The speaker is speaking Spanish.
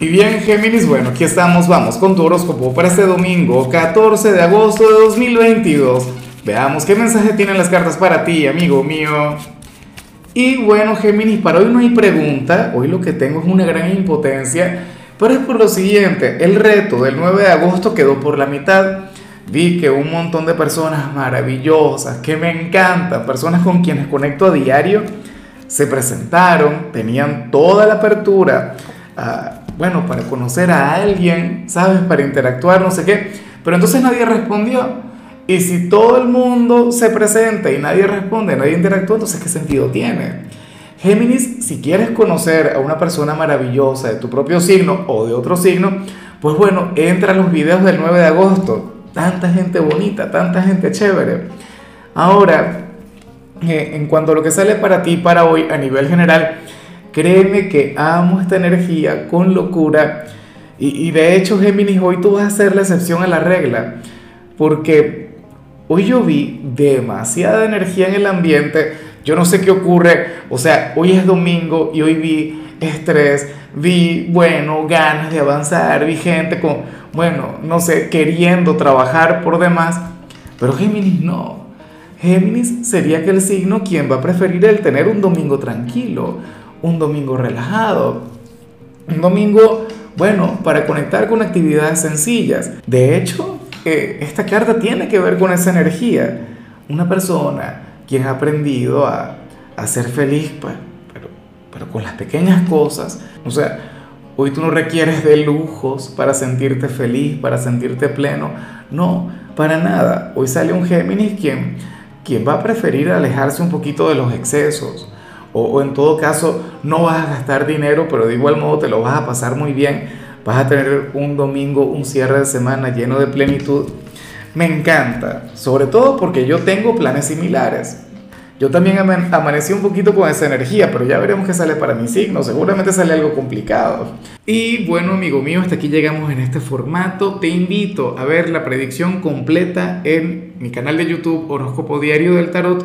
Y bien, Géminis, bueno, aquí estamos, vamos con tu horóscopo para este domingo, 14 de agosto de 2022. Veamos qué mensaje tienen las cartas para ti, amigo mío. Y bueno, Géminis, para hoy no hay pregunta, hoy lo que tengo es una gran impotencia, pero es por lo siguiente, el reto del 9 de agosto quedó por la mitad. Vi que un montón de personas maravillosas, que me encantan, personas con quienes conecto a diario, se presentaron, tenían toda la apertura bueno, para conocer a alguien, ¿sabes? Para interactuar, no sé qué. Pero entonces nadie respondió. Y si todo el mundo se presenta y nadie responde, nadie interactúa, entonces ¿qué sentido tiene? Géminis, si quieres conocer a una persona maravillosa de tu propio signo o de otro signo, pues bueno, entra a los videos del 9 de agosto. Tanta gente bonita, tanta gente chévere. Ahora, eh, en cuanto a lo que sale para ti para hoy a nivel general, Créeme que amo esta energía con locura. Y, de hecho, Géminis, hoy tú vas a ser la excepción a la regla. Porque hoy yo vi demasiada energía en el ambiente. Yo no sé qué ocurre. O sea, hoy es domingo y hoy vi estrés. Vi, bueno, ganas de avanzar. Vi gente con, bueno, no sé, queriendo trabajar por demás. Pero Géminis no. Géminis sería que el signo quien va a preferir el tener un domingo tranquilo un domingo relajado, un domingo, bueno, para conectar con actividades sencillas. De hecho, eh, esta carta tiene que ver con esa energía. Una persona quien ha aprendido a, a ser feliz, pues, pero, pero con las pequeñas cosas. O sea, hoy tú no requieres de lujos para sentirte feliz, para sentirte pleno. No, para nada. Hoy sale un Géminis quien, quien va a preferir alejarse un poquito de los excesos o, en todo caso no vas a gastar dinero, pero de igual modo te lo vas a pasar muy bien, vas a tener un domingo, un cierre de semana lleno de plenitud. Me encanta, sobre todo porque yo tengo planes similares. Yo también amanecí un poquito con esa energía, pero ya veremos qué sale para mi signo. Seguramente sale algo complicado. Y bueno, amigo mío, hasta aquí llegamos en este formato. Te invito a ver la predicción completa en mi canal de YouTube Horóscopo Diario del Tarot